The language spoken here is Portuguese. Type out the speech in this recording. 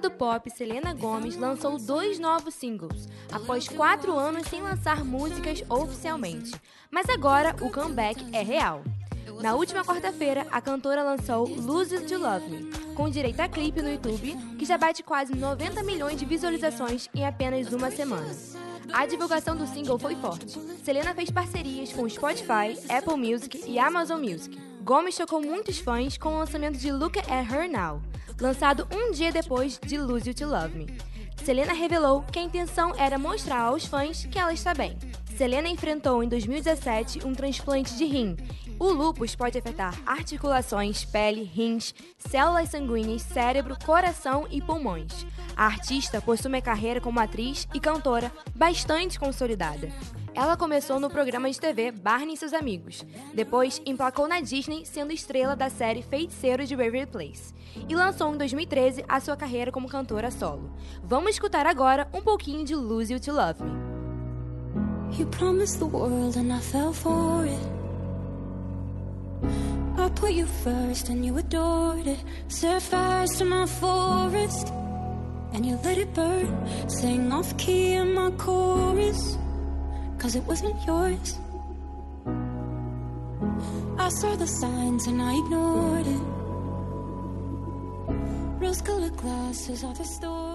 do pop Selena Gomez lançou dois novos singles, após quatro anos sem lançar músicas oficialmente. Mas agora o comeback é real. Na última quarta-feira, a cantora lançou Lose to Love Me, com direito a clipe no YouTube, que já bate quase 90 milhões de visualizações em apenas uma semana. A divulgação do single foi forte. Selena fez parcerias com Spotify, Apple Music e Amazon Music. Gomes chocou muitos fãs com o lançamento de Look at Her Now, lançado um dia depois de Lose You to Love Me. Selena revelou que a intenção era mostrar aos fãs que ela está bem. Selena enfrentou em 2017 um transplante de rim. O lúpus pode afetar articulações, pele, rins, células sanguíneas, cérebro, coração e pulmões. A artista possui uma carreira como atriz e cantora bastante consolidada. Ela começou no programa de TV Barney e seus amigos. Depois, emplacou na Disney, sendo estrela da série Feiticeiro de Waverly Place. E lançou em 2013 a sua carreira como cantora solo. Vamos escutar agora um pouquinho de Lose You to Love Me. You promised the world and I fell for it. Put you first and you adored it. Set fires to my forest and you let it burn. Sang off key in my chorus. cause it wasn't yours. I saw the signs and I ignored it. Rose colored glasses are the story.